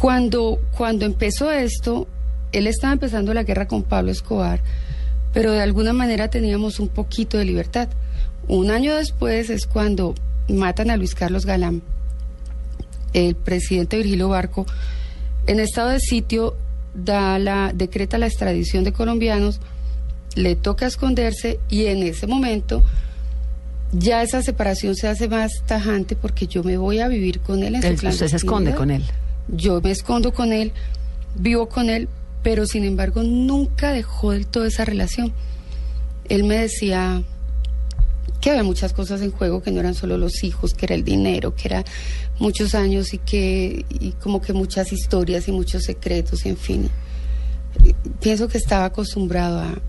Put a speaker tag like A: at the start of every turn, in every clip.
A: Cuando, cuando empezó esto, él estaba empezando la guerra con Pablo Escobar, pero de alguna manera teníamos un poquito de libertad. Un año después es cuando matan a Luis Carlos Galán. El presidente Virgilio Barco, en estado de sitio, da la, decreta la extradición de colombianos, le toca esconderse y en ese momento ya esa separación se hace más tajante porque yo me voy a vivir con él en su
B: usted se esconde con él.
A: Yo me escondo con él, vivo con él, pero sin embargo nunca dejó del todo esa relación. Él me decía que había muchas cosas en juego, que no eran solo los hijos, que era el dinero, que era muchos años y que y como que muchas historias y muchos secretos, en fin. Pienso que estaba acostumbrado a,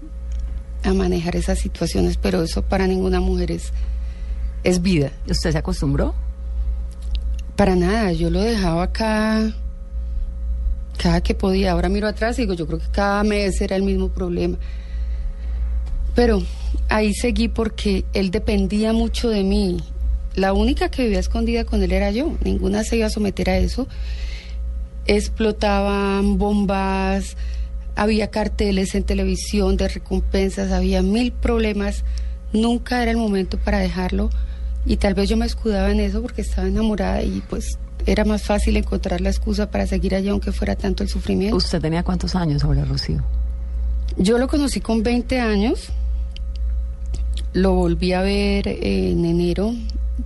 A: a manejar esas situaciones, pero eso para ninguna mujer es, es vida.
B: ¿Usted se acostumbró?
A: Para nada, yo lo dejaba cada, cada que podía. Ahora miro atrás y digo, yo creo que cada mes era el mismo problema. Pero ahí seguí porque él dependía mucho de mí. La única que vivía escondida con él era yo. Ninguna se iba a someter a eso. Explotaban bombas, había carteles en televisión de recompensas, había mil problemas. Nunca era el momento para dejarlo y tal vez yo me escudaba en eso porque estaba enamorada y pues era más fácil encontrar la excusa para seguir allá aunque fuera tanto el sufrimiento.
B: ¿Usted tenía cuántos años ahora, Rocío?
A: Yo lo conocí con 20 años, lo volví a ver en enero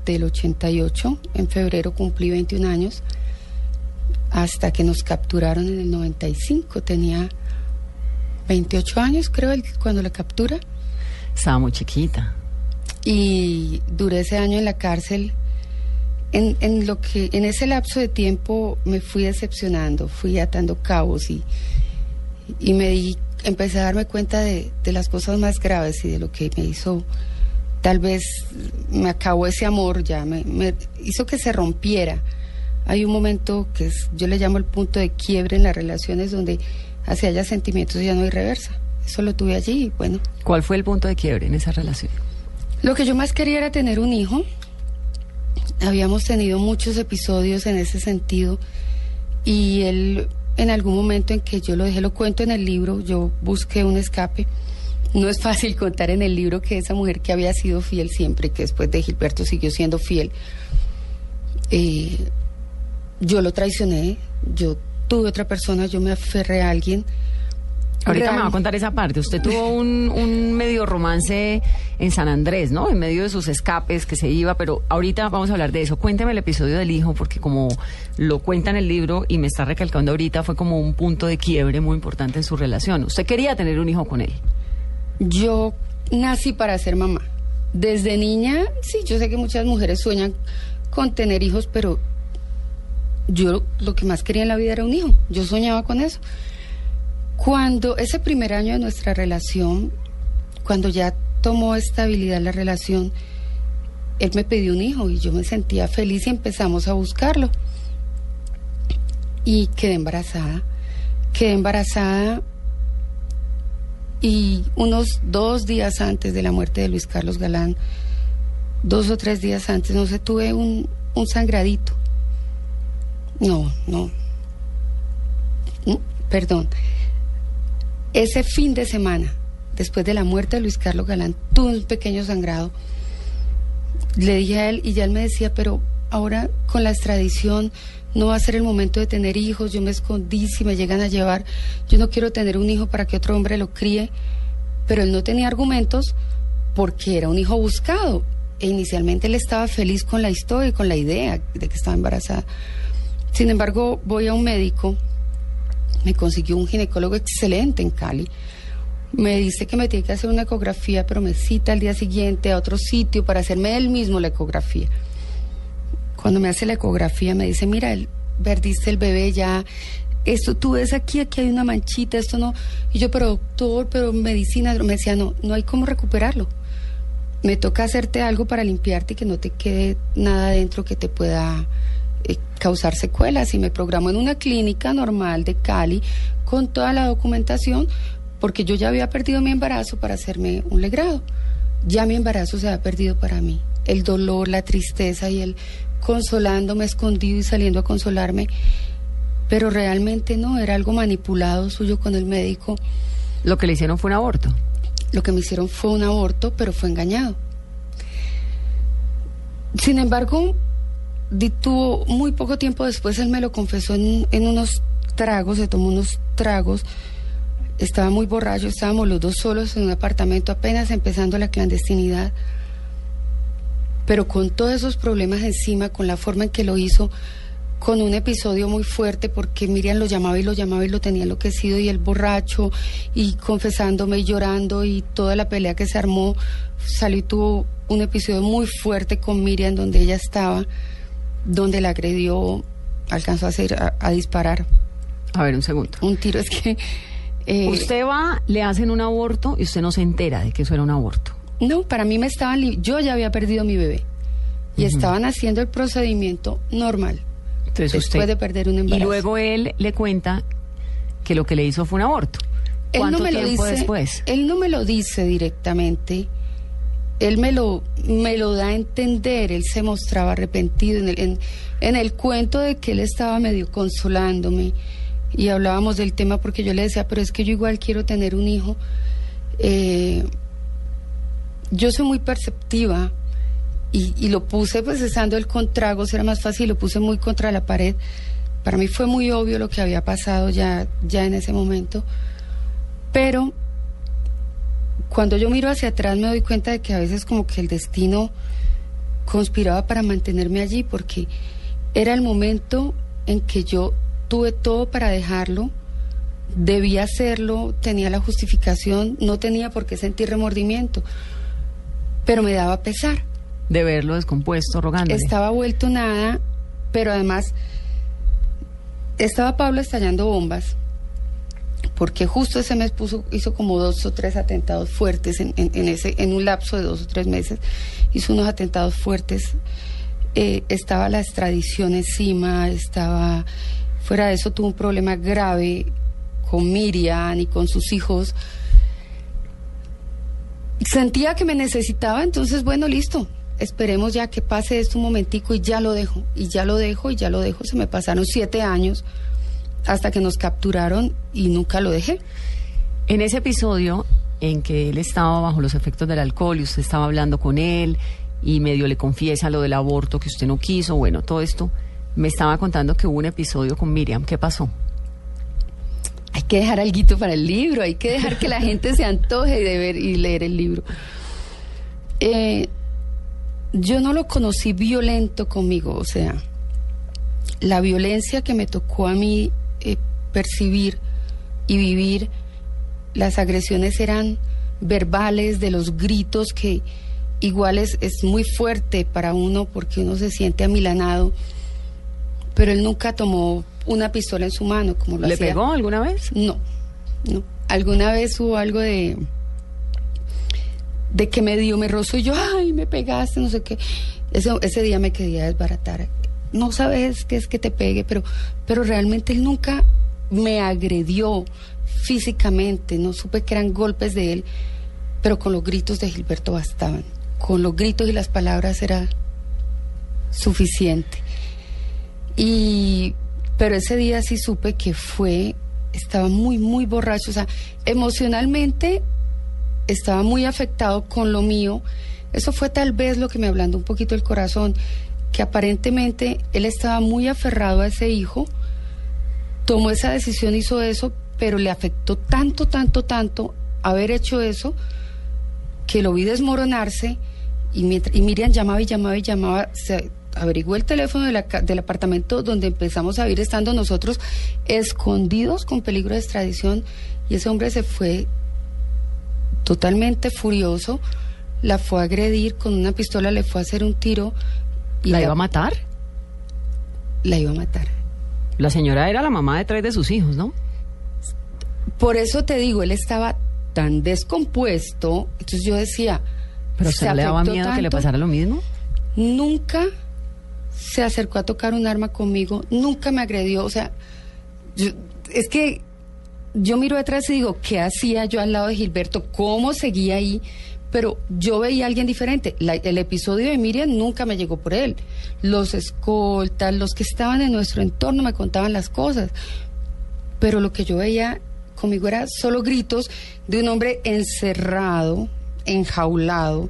A: del 88, en febrero cumplí 21 años, hasta que nos capturaron en el 95, tenía 28 años creo cuando la captura
B: Estaba muy chiquita.
A: Y duré ese año en la cárcel. En, en lo que en ese lapso de tiempo me fui decepcionando, fui atando cabos y, y me di, empecé a darme cuenta de, de las cosas más graves y de lo que me hizo, tal vez me acabó ese amor ya, me, me hizo que se rompiera. Hay un momento que es, yo le llamo el punto de quiebre en las relaciones donde hacia haya sentimientos ya no hay reversa. Eso lo tuve allí y bueno,
B: ¿Cuál fue el punto de quiebre en esa relación?
A: Lo que yo más quería era tener un hijo. Habíamos tenido muchos episodios en ese sentido y él en algún momento en que yo lo dejé, lo cuento en el libro, yo busqué un escape. No es fácil contar en el libro que esa mujer que había sido fiel siempre, que después de Gilberto siguió siendo fiel, eh, yo lo traicioné, yo tuve otra persona, yo me aferré a alguien.
B: Ahorita me va a contar esa parte. Usted tuvo un, un medio romance en San Andrés, ¿no? En medio de sus escapes que se iba, pero ahorita vamos a hablar de eso. Cuénteme el episodio del hijo, porque como lo cuenta en el libro y me está recalcando ahorita, fue como un punto de quiebre muy importante en su relación. Usted quería tener un hijo con él.
A: Yo nací para ser mamá. Desde niña, sí, yo sé que muchas mujeres sueñan con tener hijos, pero yo lo que más quería en la vida era un hijo. Yo soñaba con eso. Cuando ese primer año de nuestra relación, cuando ya tomó estabilidad la relación, él me pidió un hijo y yo me sentía feliz y empezamos a buscarlo. Y quedé embarazada. Quedé embarazada y unos dos días antes de la muerte de Luis Carlos Galán, dos o tres días antes, no sé, tuve un, un sangradito. No, no. Mm, Perdón. Ese fin de semana, después de la muerte de Luis Carlos Galán, tuve un pequeño sangrado. Le dije a él y ya él me decía, pero ahora con la extradición no va a ser el momento de tener hijos, yo me escondí, si me llegan a llevar, yo no quiero tener un hijo para que otro hombre lo críe, pero él no tenía argumentos porque era un hijo buscado. E inicialmente él estaba feliz con la historia y con la idea de que estaba embarazada. Sin embargo, voy a un médico, me consiguió un ginecólogo excelente en Cali. Me dice que me tiene que hacer una ecografía, pero me cita al día siguiente a otro sitio para hacerme él mismo la ecografía. Cuando me hace la ecografía me dice, mira, perdiste el bebé, ya esto tú ves aquí, aquí hay una manchita, esto no. Y yo, pero doctor, pero medicina, me decía, no, no hay cómo recuperarlo. Me toca hacerte algo para limpiarte y que no te quede nada dentro que te pueda eh, causar secuelas. Y me programó en una clínica normal de Cali con toda la documentación, porque yo ya había perdido mi embarazo para hacerme un legrado. Ya mi embarazo se ha perdido para mí. El dolor, la tristeza y el consolándome escondido y saliendo a consolarme pero realmente no, era algo manipulado suyo con el médico.
B: Lo que le hicieron fue un aborto.
A: Lo que me hicieron fue un aborto, pero fue engañado. Sin embargo, tuvo muy poco tiempo después, él me lo confesó en, en unos tragos, se tomó unos tragos, estaba muy borracho, estábamos los dos solos en un apartamento, apenas empezando la clandestinidad, pero con todos esos problemas encima, con la forma en que lo hizo, con un episodio muy fuerte porque Miriam lo llamaba y lo llamaba y lo tenía enloquecido y el borracho y confesándome y llorando y toda la pelea que se armó salió y tuvo un episodio muy fuerte con Miriam donde ella estaba, donde la agredió, alcanzó a, hacer, a, disparar.
B: A ver, un segundo.
A: Un tiro es que...
B: Eh, usted va, le hacen un aborto y usted no se entera de que eso era un aborto.
A: No, para mí me estaban... Yo ya había perdido mi bebé y estaban haciendo el procedimiento normal después de perder un embarazo.
B: Y luego él le cuenta que lo que le hizo fue un aborto. ¿Cuánto
A: no me
B: tiempo
A: lo dice,
B: después?
A: Él no me lo dice directamente. Él me lo, me lo da a entender. Él se mostraba arrepentido en el, en, el cuento de que él estaba medio consolándome. Y hablábamos del tema porque yo le decía, pero es que yo igual quiero tener un hijo. Eh, yo soy muy perceptiva y, lo puse pues estando el contrago, era más fácil, lo puse muy contra la pared. Para mí fue muy obvio lo que había pasado ya, ya en ese momento, pero cuando yo miro hacia atrás me doy cuenta de que a veces como que el destino conspiraba para mantenerme allí porque era el momento en que yo tuve todo para dejarlo, debía hacerlo, tenía la justificación, no tenía por qué sentir remordimiento, pero me daba pesar
B: de verlo descompuesto, rogando.
A: Estaba vuelto nada, pero además estaba Pablo estallando bombas, porque justo ese mes puso, hizo como dos o tres atentados fuertes en, ese, en un lapso de dos o tres meses, hizo unos atentados fuertes. Eh, estaba la extradición encima, estaba fuera de eso tuvo un problema grave con Miriam y con sus hijos. Sentía que me necesitaba, entonces bueno, listo, esperemos ya que pase esto un momentico y ya lo dejo, y ya lo dejo, y ya lo dejo. Se me pasaron siete años hasta que nos capturaron y nunca lo dejé.
B: En ese episodio en que él estaba bajo los efectos del alcohol y usted estaba hablando con él y medio le confiesa lo del aborto que usted no quiso, bueno, todo esto, me estaba contando que hubo un episodio con Miriam. ¿Qué pasó?
A: Hay que dejar algo para el libro, hay que dejar que la gente se antoje de ver y leer el libro. Eh, yo no lo conocí violento conmigo, o sea, la violencia que me tocó a mí eh, percibir y vivir, las agresiones eran verbales, de los gritos que igual es, es muy fuerte para uno porque uno se siente amilanado, pero él nunca tomó una pistola en su mano como lo
B: ¿Le pegó alguna vez?
A: No, no. Alguna vez hubo algo de de que me dio, me rozó y yo, ay, me pegaste, no sé qué. Ese, ese día me quería desbaratar. No sabes qué es que te pegue, pero, pero realmente él nunca me agredió físicamente, no supe que eran golpes de él, pero con los gritos de Gilberto bastaban. Con los gritos y las palabras era suficiente. Y, pero ese día sí supe que fue, estaba muy, muy borracho, o sea, emocionalmente estaba muy afectado con lo mío. Eso fue tal vez lo que me ablandó un poquito el corazón, que aparentemente él estaba muy aferrado a ese hijo, tomó esa decisión, hizo eso, pero le afectó tanto, tanto, tanto haber hecho eso, que lo vi desmoronarse y, y Miriam llamaba y llamaba y llamaba, se averiguó el teléfono del apartamento donde empezamos a vivir estando nosotros escondidos con peligro de extradición y ese hombre se fue totalmente furioso, la fue a agredir con una pistola, le fue a hacer un tiro.
B: ¿La, iba a matar?
A: La iba a matar.
B: La señora era la mamá de tres de sus hijos, ¿no?
A: Por eso te digo, él estaba tan descompuesto, entonces yo decía...
B: ¿Pero
A: ¿se
B: se le daba miedo que le pasara lo mismo?
A: Nunca se acercó a tocar un arma conmigo, nunca me agredió, o sea, yo- es que yo miro atrás y digo, ¿qué hacía yo al lado de Gilberto? ¿Cómo seguía ahí? Pero yo veía a alguien diferente. La- el episodio de Miriam nunca me llegó por él. Los escoltas, los que estaban en nuestro entorno me contaban las cosas. Pero lo que yo veía conmigo era solo gritos de un hombre encerrado, enjaulado,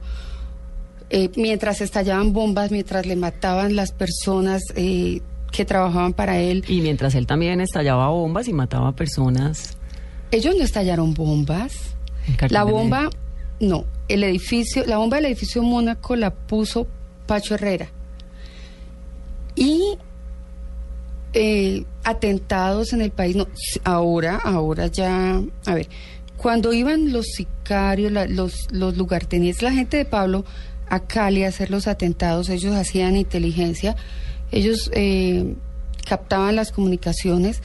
A: eh, mientras estallaban bombas, mientras le mataban las personas eh, que trabajaban para él.
B: Y mientras él también estallaba bombas y mataba personas.
A: Ellos no estallaron bombas. La bomba, no, el edificio, la bomba del edificio Mónaco la puso Pacho Herrera. Y eh, atentados en el país, no, ahora, ahora ya, a ver, cuando iban los sicarios, los, los lugartenientes, la gente de Pablo a Cali a hacer los atentados, ellos hacían inteligencia, ellos eh, captaban las comunicaciones,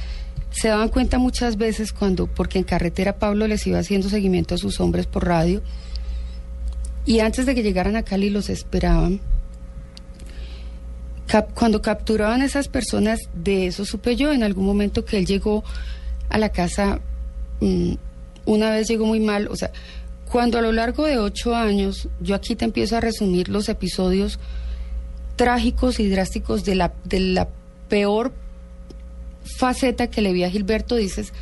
A: se daban cuenta muchas veces cuando, porque en carretera Pablo les iba haciendo seguimiento a sus hombres por radio, y antes de que llegaran a Cali los esperaban. Cuando capturaban a esas personas, de eso supe yo en algún momento que él llegó a la casa, mm, una vez llegó muy mal, o sea, cuando a lo largo de ocho años, yo aquí te empiezo a resumir los episodios trágicos y drásticos de la, de la peor faceta que le vi a Gilberto, dices,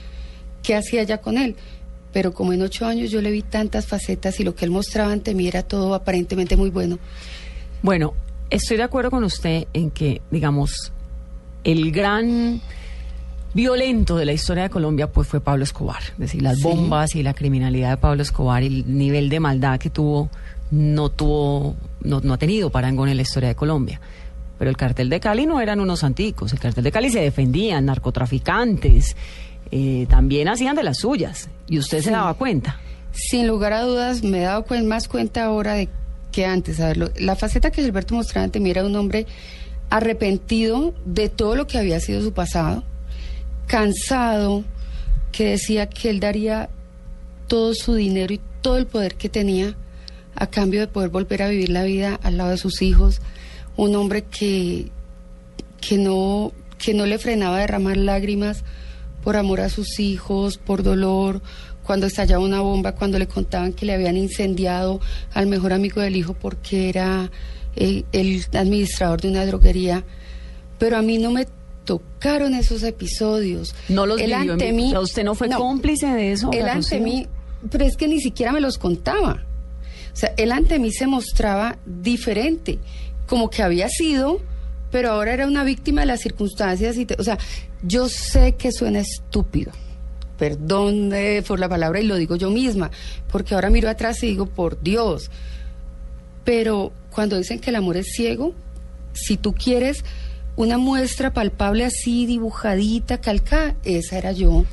A: ¿qué hacía ya con él? Pero como en ocho años yo le vi tantas facetas y lo que él mostraba ante mí era todo aparentemente muy bueno.
B: Bueno, estoy de acuerdo con usted en que, digamos, el gran violento de la historia de Colombia pues fue Pablo Escobar. Es decir, las
A: Sí.
B: bombas y la criminalidad de Pablo Escobar y el nivel de maldad que tuvo no tuvo no, no ha tenido parangón en la historia de Colombia. Pero el cartel de Cali no eran unos anticos. El cartel de Cali se defendían, narcotraficantes, eh, también hacían de las suyas. Y usted se daba cuenta.
A: Sin lugar a dudas, me he dado más cuenta ahora de que antes. A ver, lo- la faceta que Gilberto mostraba ante mí era un hombre arrepentido de todo lo que había sido su pasado, cansado, que decía que él daría todo su dinero y todo el poder que tenía a cambio de poder volver a vivir la vida al lado de sus hijos. Un hombre que, que, no, que no le frenaba a derramar lágrimas por amor a sus hijos, por dolor, cuando estallaba una bomba, cuando le contaban que le habían incendiado al mejor amigo del hijo porque era eh, el administrador de una droguería. Pero a mí no me tocaron esos episodios.
B: No los
A: Él
B: vivió
A: ante mí-
B: ¿usted no fue cómplice de eso,
A: Él ante mí, pero es que ni siquiera me los contaba. O sea, él ante mí se mostraba diferente, como que había sido, pero ahora era una víctima de las circunstancias. Y te- o sea, yo sé que suena estúpido, perdón eh, por la palabra y lo digo yo misma, porque ahora miro atrás y digo, por Dios. Pero cuando dicen que el amor es ciego, si tú quieres una muestra palpable así, dibujadita, calcada, esa era yo.